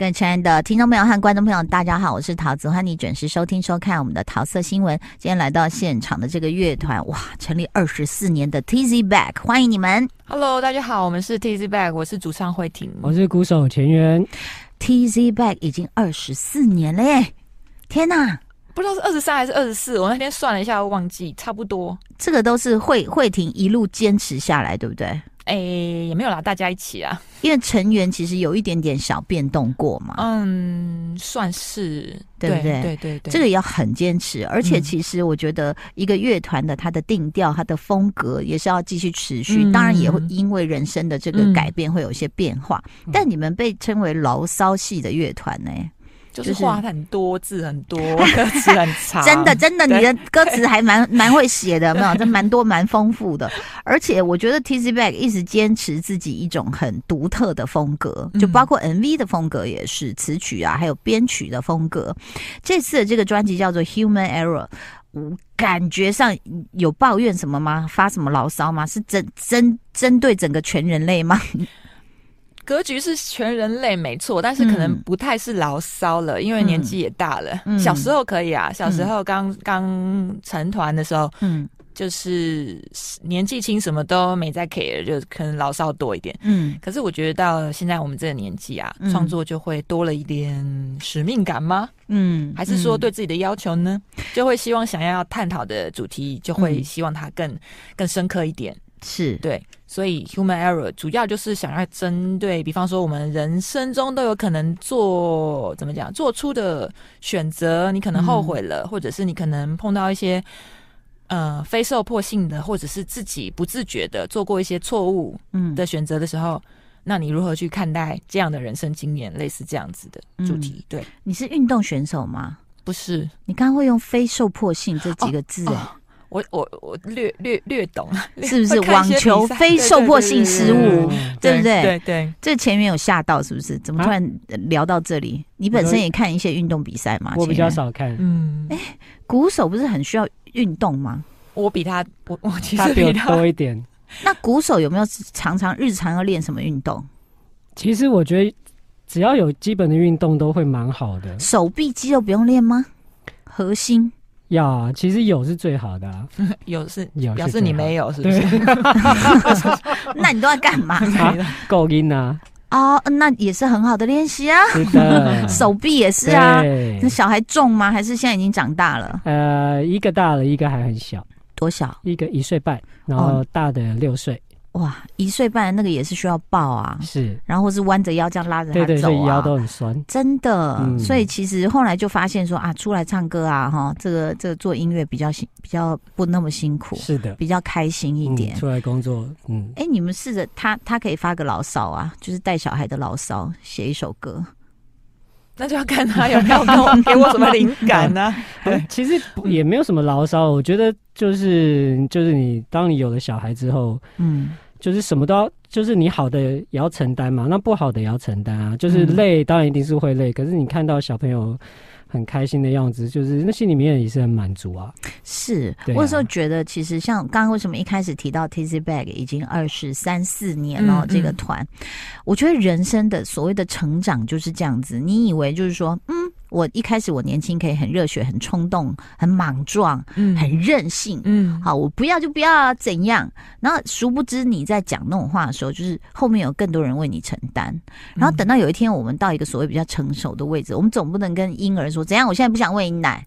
各位亲爱的听众朋友和观众朋友，大家好，我是桃子，欢迎你准时收听收看我们的桃色新闻。今天来到现场的这个乐团，哇，成立二十四年的 Tizzy Back，欢迎你们。Hello，大家好，我们是 Tizzy Back，我是主唱慧婷，我是鼓手钱源。Tizzy Back 已经二十四年了耶！天哪，不知道是二十三还是二十四，我那天算了一下，我忘记，差不多。这个都是慧慧婷一路坚持下来，对不对？哎，也没有啦，大家一起啊。因为成员其实有一点点小变动过嘛。嗯，算是，对不对？对对对，这个也要很坚持。而且其实我觉得一个乐团的它的定调、它的风格也是要继续持续。嗯、当然也会因为人生的这个改变会有一些变化。嗯、但你们被称为牢骚系的乐团呢？就是话很多，字很多，歌词很长。真的，真的，你的歌词还蛮 蛮会写的，没有？这蛮多，蛮丰富的。而且我觉得 Tizzy Bac 一直坚持自己一种很独特的风格，就包括 MV 的风格也是词曲啊，还有编曲的风格。这次的这个专辑叫做 Human Error，我感觉上有抱怨什么吗？发什么牢骚吗？是针针针对整个全人类吗？格局是全人类没错，但是可能不太是牢骚了，嗯、因为年纪也大了。嗯、小时候可以啊，小时候刚刚成团的时候，嗯，就是年纪轻，什么都没在 care，就可能牢骚多一点。嗯，可是我觉得到现在我们这个年纪啊，创、嗯、作就会多了一点使命感吗？嗯，还是说对自己的要求呢？就会希望想要探讨的主题，就会希望它更更深刻一点。是。对，所以 Human Error 主要就是想要针对，比方说我们人生中都有可能做怎么讲做出的选择，你可能后悔了，嗯、或者是你可能碰到一些呃非受迫性的，或者是自己不自觉的做过一些错误嗯的选择的时候，嗯、那你如何去看待这样的人生经验？类似这样子的主题。嗯、对，你是运动选手吗？不是，你刚刚会用非受迫性这几个字、欸？哦哦我我我略略略懂，是不是网球非受迫性失误，对不对？对对，这前面有吓到，是不是？怎么突然聊到这里？你本身也看一些运动比赛吗？我比较少看。嗯，哎，鼓手不是很需要运动吗？我比他，我我其实比他多一点。那鼓手有没有常常日常要练什么运动？其实我觉得只要有基本的运动都会蛮好的。手臂肌肉不用练吗？核心？要啊，其实有是最好的，啊，有是有，表示你没有，是不是？那你都在干嘛？够音啊！哦，那也是很好的练习啊。手臂也是啊。那小孩重吗？还是现在已经长大了？呃，一个大了，一个还很小。多小？一个一岁半，然后大的六岁。哇，一岁半那个也是需要抱啊，是，然后或是弯着腰这样拉着他走啊，对对对，腰都很酸，真的。嗯、所以其实后来就发现说啊，出来唱歌啊，哈，这个这个做音乐比较辛，比较不那么辛苦，是的，比较开心一点。嗯、出来工作，嗯，哎，你们试着他他可以发个牢骚啊，就是带小孩的牢骚，写一首歌，那就要看他有没有给我给我什么灵感呢、啊？对，其实也没有什么牢骚，我觉得就是就是你当你有了小孩之后，嗯。就是什么都要，就是你好的也要承担嘛，那不好的也要承担啊。就是累，当然一定是会累，可是你看到小朋友很开心的样子，就是那心里面也是很满足啊。是，啊、我有时候觉得，其实像刚刚为什么一开始提到 Tizzy Bag 已经二十三四年了，这个团，我觉得人生的所谓的成长就是这样子。你以为就是说，嗯。我一开始我年轻可以很热血、很冲动、很莽撞、嗯，很任性，嗯，好，我不要就不要怎样。然后殊不知你在讲那种话的时候，就是后面有更多人为你承担。然后等到有一天我们到一个所谓比较成熟的位置，我们总不能跟婴儿说怎样，我现在不想喂你奶，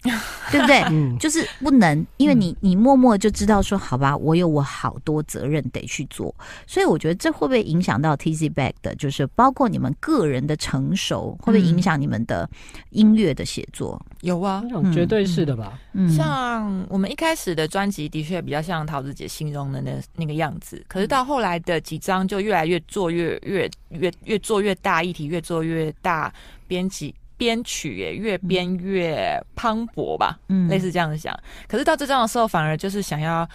对不对？嗯，就是不能，因为你你默默就知道说，好吧，我有我好多责任得去做。所以我觉得这会不会影响到 Tizzy Back 的，就是包括你们个人的成熟，会不会影响你们的音乐的写作有啊，绝对是的吧。嗯，像我们一开始的专辑的确比较像桃子姐形容的那那个样子，可是到后来的几张就越来越做越越越越做越大，议题越做越大，编辑编曲也越编越磅礴吧，嗯，类似这样子想。可是到这张的时候，反而就是想要，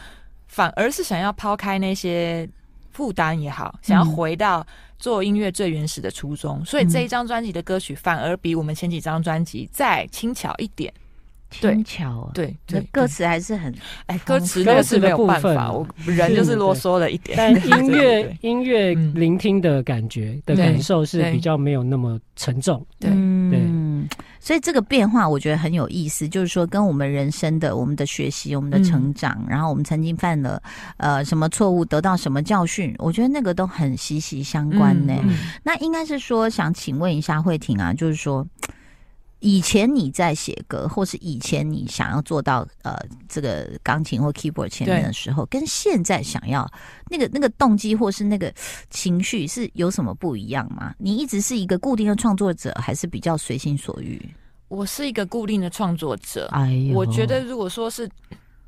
反而是想要抛开那些负担也好，想要回到。做音乐最原始的初衷，所以这一张专辑的歌曲反而比我们前几张专辑再轻巧一点。轻巧，对，那歌词还是很哎，歌词那个是没有办法，我人就是啰嗦了一点。但 音乐音乐聆听的感觉的感受是比较没有那么沉重，对。对。所以这个变化我觉得很有意思，就是说跟我们人生的、我们的学习、我们的成长，然后我们曾经犯了呃什么错误，得到什么教训，我觉得那个都很息息相关呢。那应该是说，想请问一下慧婷啊，就是说。以前你在写歌，或是以前你想要做到呃这个钢琴或 keyboard 前面的时候，跟现在想要那个那个动机或是那个情绪是有什么不一样吗？你一直是一个固定的创作者，还是比较随心所欲？我是一个固定的创作者。哎呦，我觉得如果说是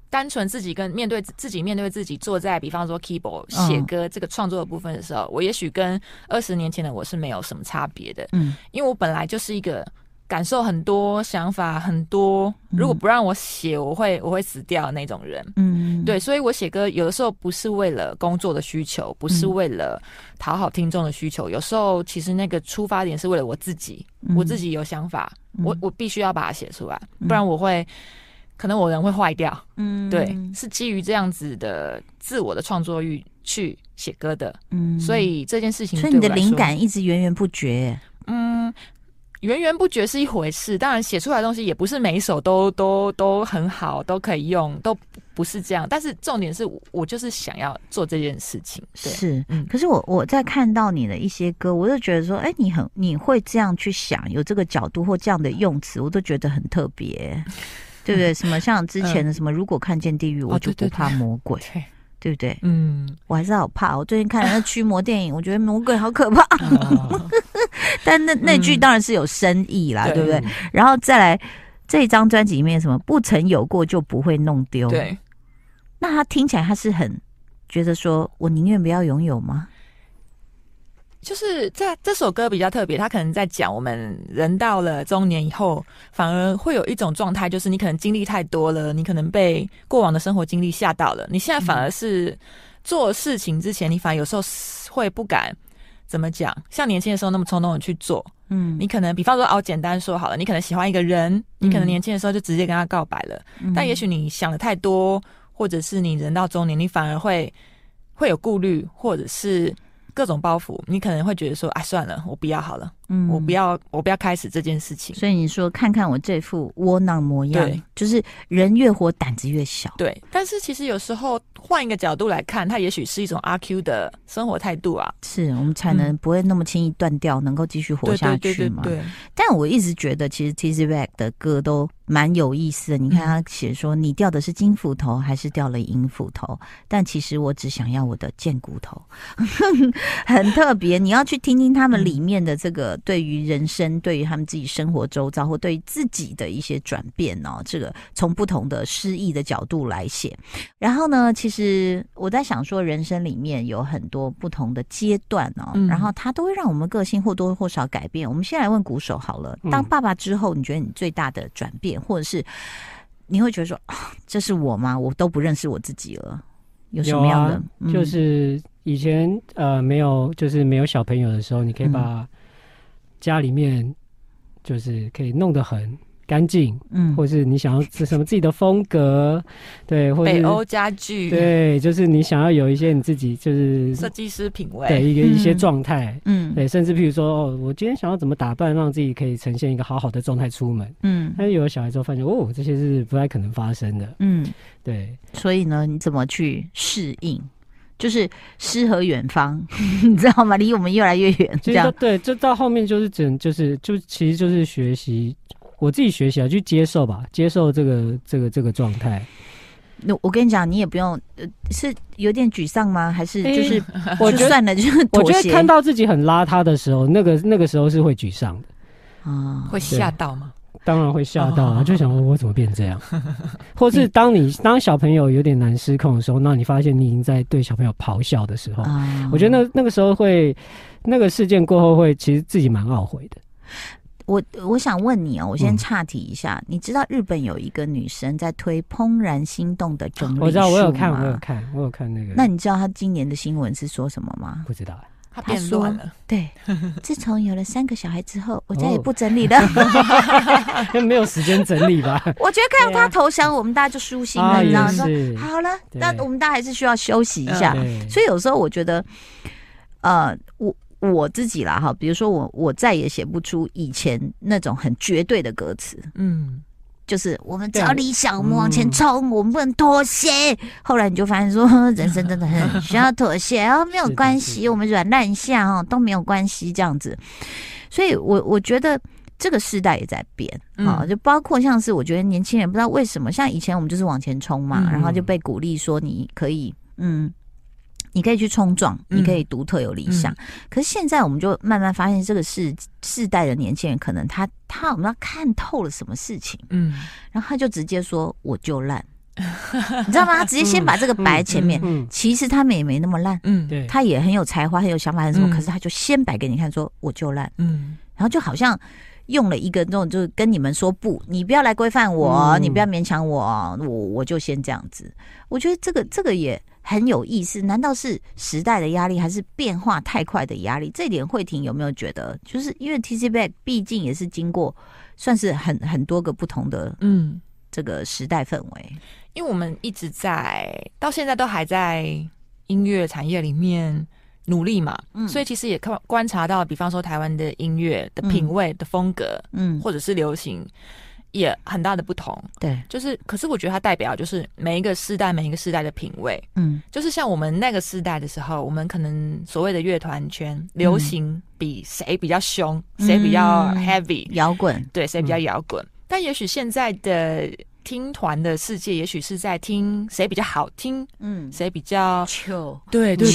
单纯自己跟面对自己面对自己坐在比方说 keyboard 写歌这个创作的部分的时候，嗯、我也许跟二十年前的我是没有什么差别的。嗯，因为我本来就是一个。感受很多，想法很多。如果不让我写，我会我会死掉的那种人。嗯，对，所以我写歌有的时候不是为了工作的需求，不是为了讨好听众的需求。有时候其实那个出发点是为了我自己，我自己有想法，我我必须要把它写出来，不然我会可能我人会坏掉。嗯，对，是基于这样子的自我的创作欲去写歌的。嗯，所以这件事情，所以你的灵感一直源源不绝。嗯。源源不绝是一回事，当然写出来的东西也不是每一首都都都很好，都可以用，都不是这样。但是重点是我就是想要做这件事情。对，是，嗯。可是我我在看到你的一些歌，我就觉得说，哎、欸，你很你会这样去想，有这个角度或这样的用词，我都觉得很特别，对不对？什么像之前的什么，如果看见地狱，我就不怕魔鬼。对不对？嗯，我还是好怕。我最近看了那驱魔电影，我觉得魔鬼好可怕。哦、但那那句当然是有深意啦，嗯、对不对？对，然后再来这一张专辑里面什么不曾有过就不会弄丢。对，那他听起来他是很觉得说我宁愿不要拥有吗？就是在这首歌比较特别，他可能在讲我们人到了中年以后，反而会有一种状态，就是你可能经历太多了，你可能被过往的生活经历吓到了，你现在反而是做事情之前，你反而有时候会不敢怎么讲，像年轻的时候那么冲动的去做。嗯，你可能比方说哦，简单说好了，你可能喜欢一个人，你可能年轻的时候就直接跟他告白了，嗯、但也许你想的太多，或者是你人到中年，你反而会会有顾虑，或者是。各种包袱，你可能会觉得说：“哎，算了，我不要好了。”嗯，我不要，我不要开始这件事情。所以你说，看看我这副窝囊模样，对，就是人越活胆子越小。对，但是其实有时候换一个角度来看，它也许是一种阿 Q 的生活态度啊。是我们才能不会那么轻易断掉，嗯、能够继续活下去嘛？对，对，对，对。但我一直觉得，其实 Tizzy Bac 的歌都蛮有意思的。你看他写说，你掉的是金斧头还是掉了银斧头？但其实我只想要我的贱骨头，很特别。你要去听听他们里面的这个。对于人生，对于他们自己生活周遭，或对于自己的一些转变哦，这个从不同的诗意的角度来写。然后呢，其实我在想说，人生里面有很多不同的阶段哦，嗯、然后它都会让我们个性或多或少改变。我们先来问鼓手好了，当爸爸之后，你觉得你最大的转变，或者是你会觉得说，啊，这是我吗？我都不认识我自己了，有什么样的？啊、就是以前呃没有，就是没有小朋友的时候，你可以把、嗯。家里面就是可以弄得很干净，嗯，或是你想要是什么自己的风格，对，或者北欧家具，对，就是你想要有一些你自己就是设计师品味，对，一个一些状态，嗯，对，甚至譬如说，哦，我今天想要怎么打扮，让自己可以呈现一个好好的状态出门，嗯，但是有了小孩之后发现，哦，这些是不太可能发生的，嗯，对，所以呢，你怎么去适应？就是诗和远方，你知道吗？离我们越来越远。这样对，这到后面就是整，就是就其实就是学习，我自己学习啊，去接受吧，接受这个这个这个状态。那我跟你讲，你也不用，呃，是有点沮丧吗？还是就是我觉得算了，就是 我觉得看到自己很邋遢的时候，那个那个时候是会沮丧的啊，会吓到吗？当然会吓到啊！就想问我怎么变这样，或是当你当小朋友有点难失控的时候，那你发现你已经在对小朋友咆哮的时候，我觉得那那个时候会，那个事件过后会，其实自己蛮懊悔的。我我想问你哦，我先岔题一下，你知道日本有一个女生在推《怦然心动》的整理？我知道，我有看，我有看，我有看那个。那你知道她今年的新闻是说什么吗？不知道。他变乱了。对，自从有了三个小孩之后，我再也不整理了，没有时间整理吧？我觉得看到他投降，我们大家就舒心了，你知道吗？说好了，那我们大家还是需要休息一下。所以有时候我觉得，呃，我我自己啦哈，比如说我我再也写不出以前那种很绝对的歌词，嗯。就是我们只要理想，我们往前冲，我们不能妥协。后来你就发现说，人生真的很需要妥协哦，没有关系，我们软烂一下哦都没有关系，这样子。所以我我觉得这个时代也在变啊，就包括像是我觉得年轻人不知道为什么，像以前我们就是往前冲嘛，然后就被鼓励说你可以，嗯。你可以去冲撞，你可以独特有理想。嗯嗯、可是现在，我们就慢慢发现，这个世世代的年轻人，可能他他我们要看透了什么事情，嗯，然后他就直接说我就烂，你知道吗？他直接先把这个摆前面，嗯其实他们也没那么烂，嗯，对，他也很有才华，很有想法，很什么，嗯、可是他就先摆给你看，说我就烂，嗯，然后就好像用了一个那种，就是跟你们说不，你不要来规范我，嗯、你不要勉强我，我我就先这样子。我觉得这个这个也。很有意思，难道是时代的压力，还是变化太快的压力？这点慧婷有没有觉得？就是因为 TC Back 毕竟也是经过算是很很多个不同的嗯这个时代氛围，因为我们一直在到现在都还在音乐产业里面努力嘛，嗯，所以其实也看观察到，比方说台湾的音乐的品味的风格，嗯，或者是流行。也很大的不同，对，就是，可是我觉得它代表就是每一个世代，每一个世代的品味，嗯，就是像我们那个世代的时候，我们可能所谓的乐团圈流行比谁比较凶，谁、嗯、比较 heavy 摇滚，对，谁比较摇滚，嗯、但也许现在的。听团的世界，也许是在听谁比较好听，嗯，谁比较秋，对对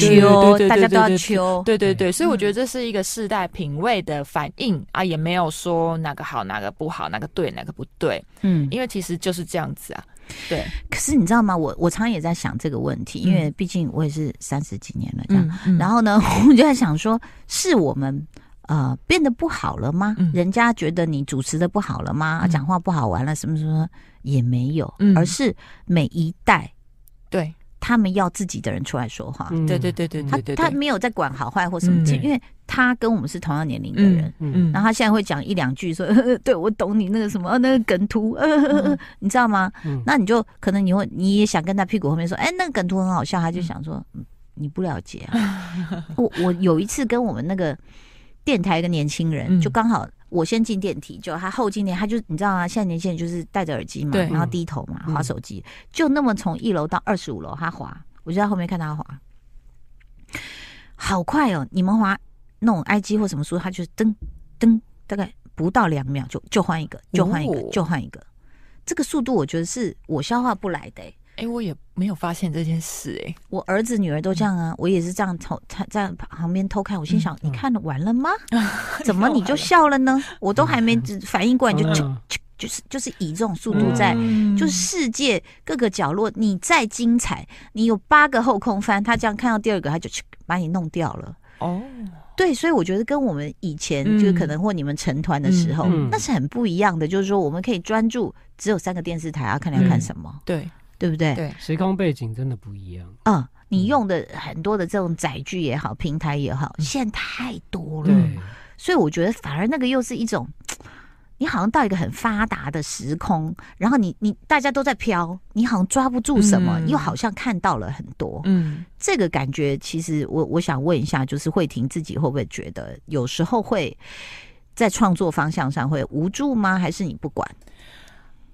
对，大家都要秋，对对对，所以我觉得这是一个世代品味的反应啊，也没有说哪个好哪个不好，哪个对哪个不对，嗯，因为其实就是这样子啊，对。可是你知道吗？我我常常也在想这个问题，因为毕竟我也是三十几年了这样，然后呢，我就在想说，是我们。呃，变得不好了吗？嗯、人家觉得你主持的不好了吗？讲、嗯、话不好玩了，什么什么也没有，嗯、而是每一代对他们要自己的人出来说话。对对对对，他他没有在管好坏或什么，嗯、因为他跟我们是同样年龄的人。嗯，嗯然后他现在会讲一两句说，说 对我懂你那个什么那个梗图，嗯、你知道吗？嗯、那你就可能你会你也想跟他屁股后面说，哎，那个梗图很好笑，他就想说，嗯、你不了解啊。我我有一次跟我们那个。电台一个年轻人，就刚好我先进电梯，就他后进电，他就你知道吗？现在年轻人就是戴着耳机嘛，然后低头嘛，滑手机，就那么从一楼到二十五楼，他滑，我就在后面看他滑，好快哦！你们滑那种 IG 或什么书，他就是噔噔，大概不到两秒就就换一个，就换一个，就换一个，这个速度我觉得是我消化不来的。哎、欸，我也没有发现这件事哎、欸，我儿子女儿都这样啊，嗯、我也是这样偷他在旁边偷看，我心想，嗯、你看了完了吗？嗯、怎么你就笑了呢？我都还没反应过来，就就就是就是以这种速度在，嗯、就是世界各个角落，你再精彩，你有八个后空翻，他这样看到第二个，他就去把你弄掉了。哦，对，所以我觉得跟我们以前就是可能或你们成团的时候，嗯嗯、那是很不一样的，就是说我们可以专注，只有三个电视台啊，看你要看什么，嗯、对。对不对？对，时空背景真的不一样。嗯，你用的很多的这种载具也好，平台也好，现在太多了。对，所以我觉得反而那个又是一种，你好像到一个很发达的时空，然后你你大家都在飘，你好像抓不住什么，嗯、又好像看到了很多。嗯，这个感觉其实我我想问一下，就是慧婷自己会不会觉得有时候会在创作方向上会无助吗？还是你不管？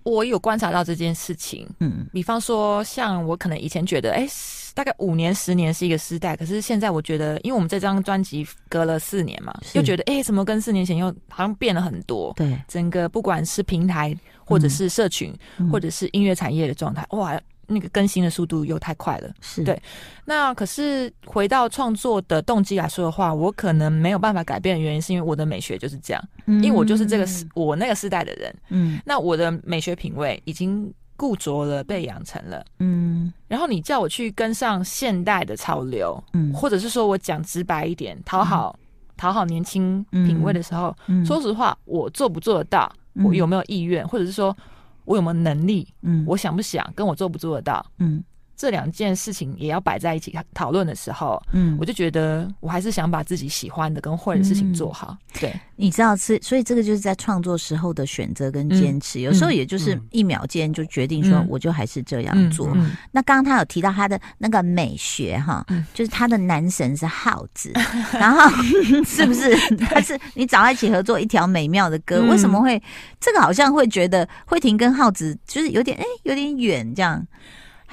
我有观察到这件事情，嗯，比方说，像我可能以前觉得，哎，大概五年、十年是一个时代，可是现在我觉得，因为我们这张专辑隔了四年嘛，又觉得，哎，怎么跟四年前又好像变了很多？对，整个不管是平台，或者是社群，嗯、或者是音乐产业的状态，嗯、哇！那个更新的速度又太快了，是对。那可是回到创作的动机来说的话，我可能没有办法改变的原因，是因为我的美学就是这样，嗯、因为我就是这个时我那个时代的人，嗯。那我的美学品味已经固着了，被养成了，嗯。然后你叫我去跟上现代的潮流，嗯，或者是说我讲直白一点，讨好讨、嗯、好年轻品味的时候，嗯、说实话，我做不做得到？我有没有意愿？或者是说？我有没有能力？嗯，我想不想？跟我做不做得到？嗯，这两件事情也要摆在一起讨论的时候，嗯，我就觉得我还是想把自己喜欢的跟会的事情做好。嗯、对，你知道是，所以这个就是在创作时候的选择跟坚持，嗯、有时候也就是一秒间就决定说，我就还是这样做。那刚刚他有提到他的那个美学哈，嗯、就是他的男神是耗子，嗯、然后 是不是？他是你找他一起合作一条美妙的歌？嗯、为什么会这个好像会觉得慧婷跟耗子就是有点哎有点远这样？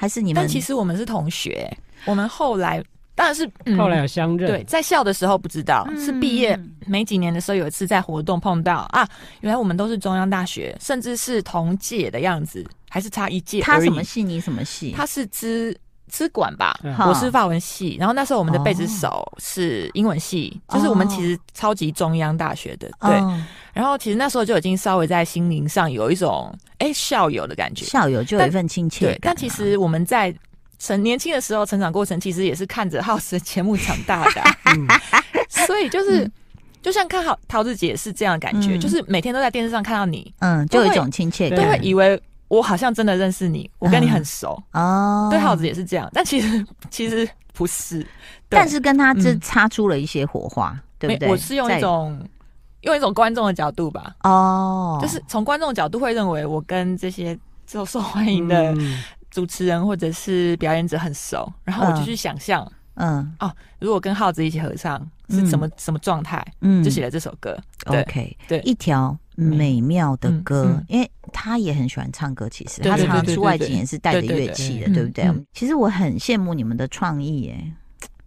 还是你们？但其实我们是同学。我们后来当然是、嗯、后来有相认。对，在校的时候不知道，嗯、是毕业没几年的时候，有一次在活动碰到啊，原来我们都是中央大学，甚至是同届的样子，还是差一届。他什么系？你什么系？他是资资管吧？嗯、我是法文系。然后那时候我们的贝斯手是英文系，哦、就是我们其实超级中央大学的。对。哦、然后其实那时候就已经稍微在心灵上有一种哎、欸、校友的感觉，校友就有一份亲切感。但其实我们在。成年轻的时候，成长过程其实也是看着浩子的节目长大的，嗯、所以就是、嗯、就像看好桃子姐是这样的感觉，嗯、就是每天都在电视上看到你，嗯，就有一种亲切感，都会以为我好像真的认识你，我跟你很熟、嗯、哦。对浩子也是这样，但其实 其实不是，但是跟他这擦出了一些火花，嗯、对不对？我是用一种在用一种观众的角度吧，哦，就是从观众的角度会认为我跟这些受受欢迎的、嗯。主持人或者是表演者很熟，然后我就去想象，嗯，哦，如果跟耗子一起合唱是什么什么状态，嗯，就写了这首歌。OK，对，一条美妙的歌，因为他也很喜欢唱歌，其实他常常出外景也是带着乐器的，对不对？其实我很羡慕你们的创意，耶，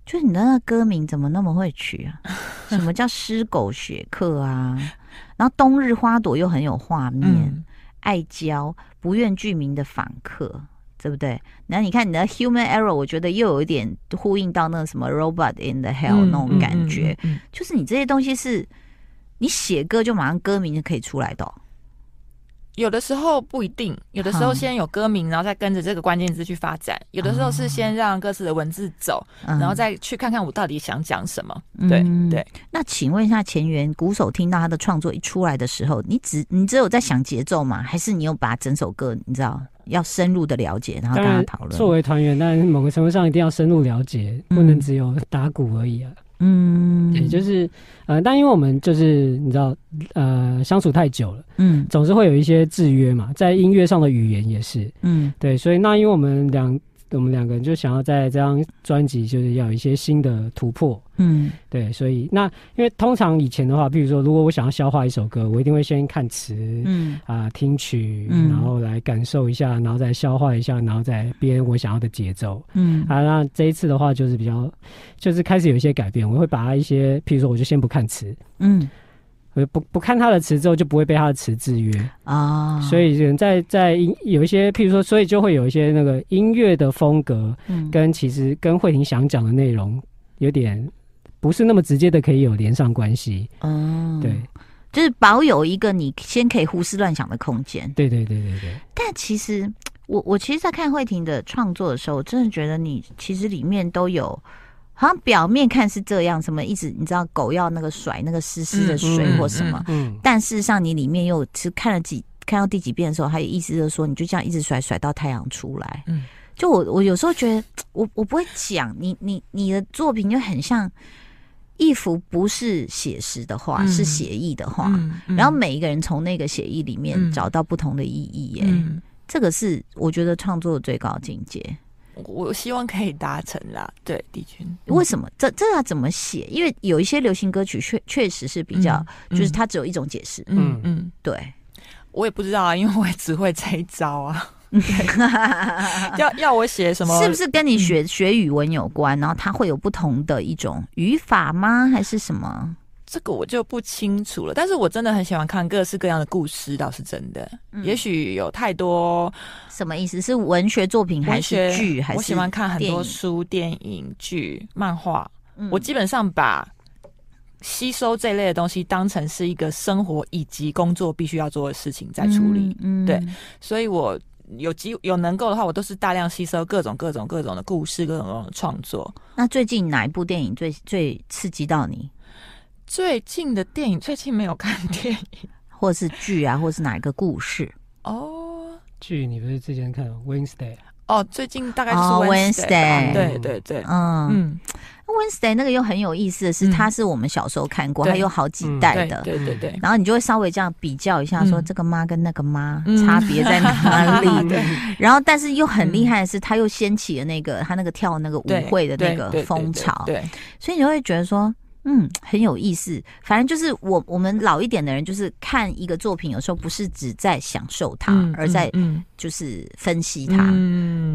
就是你的那歌名怎么那么会取啊？什么叫湿狗学客啊？然后冬日花朵又很有画面，爱娇不愿具名的访客。对不对？那你看你的 human error，我觉得又有一点呼应到那个什么 robot in the hell、嗯、那种感觉，嗯嗯嗯、就是你这些东西是你写歌就马上歌名就可以出来的、哦。有的时候不一定，有的时候先有歌名，然后再跟着这个关键字去发展；有的时候是先让歌词的文字走，嗯、然后再去看看我到底想讲什么。对、嗯、对。那请问一下前缘鼓手，听到他的创作一出来的时候，你只你只有在想节奏吗？还是你有把整首歌你知道？要深入的了解，然后跟他讨论。作为团员，但某个程度上一定要深入了解，嗯、不能只有打鼓而已啊。嗯，也就是呃，但因为我们就是你知道，呃，相处太久了，嗯，总是会有一些制约嘛，在音乐上的语言也是，嗯，对，所以那因为我们两。我们两个人就想要在这张专辑，就是要有一些新的突破。嗯，对，所以那因为通常以前的话，比如说，如果我想要消化一首歌，我一定会先看词，嗯啊，听曲，然后来感受一下，然后再消化一下，然后再编我想要的节奏。嗯啊，那这一次的话就是比较，就是开始有一些改变，我会把它一些，譬如说，我就先不看词，嗯。不不看他的词之后，就不会被他的词制约啊。所以人在在音有一些，譬如说，所以就会有一些那个音乐的风格，嗯，跟其实跟慧婷想讲的内容有点不是那么直接的可以有连上关系。嗯，对，就是保有一个你先可以胡思乱想的空间。对对对对对。但其实我我其实，在看慧婷的创作的时候，我真的觉得你其实里面都有。好像表面看是这样，什么一直你知道狗要那个甩那个湿湿的水或什么，嗯。嗯嗯、但事实上你里面又其实看了几看到第几遍的时候，还有意思就是说，你就这样一直甩甩到太阳出来。嗯，就我我有时候觉得，我我不会讲你你你的作品就很像一幅不是写实的画，嗯、是写意的画，然后每一个人从那个写意里面找到不同的意义耶。嗯、这个是我觉得创作的最高境界。我希望可以达成啦，对，帝君。为什么？这这要怎么写？因为有一些流行歌曲确确实是比较，嗯、就是它只有一种解释。嗯嗯，对。我也不知道啊，因为我也只会这一招啊。要要我写什么？是不是跟你学学语文有关？然后它会有不同的一种语法吗？还是什么？这个我就不清楚了，但是我真的很喜欢看各式各样的故事，倒是真的。嗯、也许有太多什么意思？是文学作品还是剧？还是我喜欢看很多书、电影、剧、漫画。嗯、我基本上把吸收这类的东西当成是一个生活以及工作必须要做的事情在处理。对，所以我有机有能够的话，我都是大量吸收各种各种各种的故事，各种各种的创作。那最近哪一部电影最最刺激到你？最近的电影，最近没有看电影，或是剧啊，或是哪一个故事？哦，剧你不是之前看《Wednesday》？哦，最近大概是 Wednesday，、oh, 对对对，嗯。嗯。Wednesday 那个又很有意思的是，它是我们小时候看过，它有好几代的，对对对。然后你就会稍微这样比较一下，说这个妈跟那个妈差别在哪 里？然后但是又很厉害的是，他又掀起了那个他那个跳那个舞会的那个风潮，对。所以你就会觉得说，嗯，很有意思。反正就是我我们老一点的人，就是看一个作品，有时候不是只在享受它，而在就是分析它，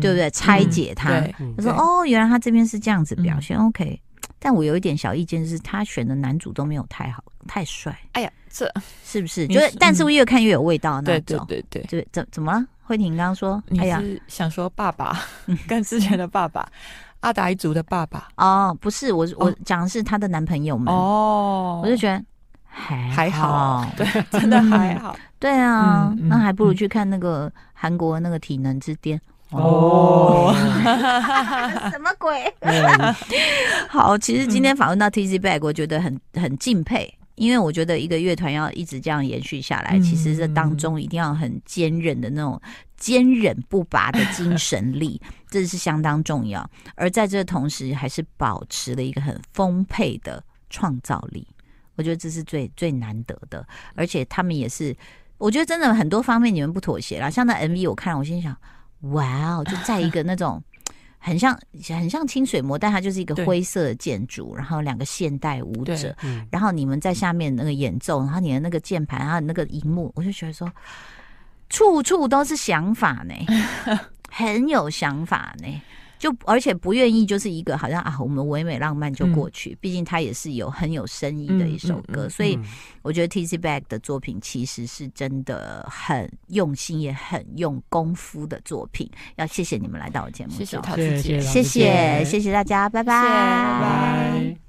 对不对？拆解它。他说哦，原来他这边是这样子表现，OK。但我有一点小意见，就是他选的男主都没有太好，太帅。哎呀，这是不是？就是，但是我越看越有味道那种。对对对对，怎怎么了？慧婷刚刚说，你是想说爸爸 跟之前的爸爸，阿达一族的爸爸？哦，不是，我我讲的是她的男朋友们。哦，我就觉得还还好，对，真的还好。对啊，那还不如去看那个韩国那个体能之巅。哦，什么鬼？好，其实今天访问到 Tizzy Bac，我觉得很很敬佩，因为我觉得一个乐团要一直这样延续下来，其实这当中一定要很坚韧的那种坚韧不拔的精神力，这是相当重要。而在这同时，还是保持了一个很丰沛的创造力，我觉得这是最最难得的。而且他们也是，我觉得真的很多方面你们不妥协啦。像那 MV，我看我心想。哇哦！就在一个那种很像很像清水模，但它就是一个灰色的建筑，然后两个现代舞者，然后你们在下面那个演奏，然后你的那个键盘，然后那个荧幕，我就觉得说，处处都是想法呢，很有想法呢。就而且不愿意，就是一个好像啊，我们唯美浪漫就过去。毕竟它也是有很有深意的一首歌，所以我觉得 Tizzy Bac 的作品其实是真的很用心，也很用功夫的作品。要谢谢你们来到我节目，谢谢陶子姐，谢谢谢谢大家，拜拜。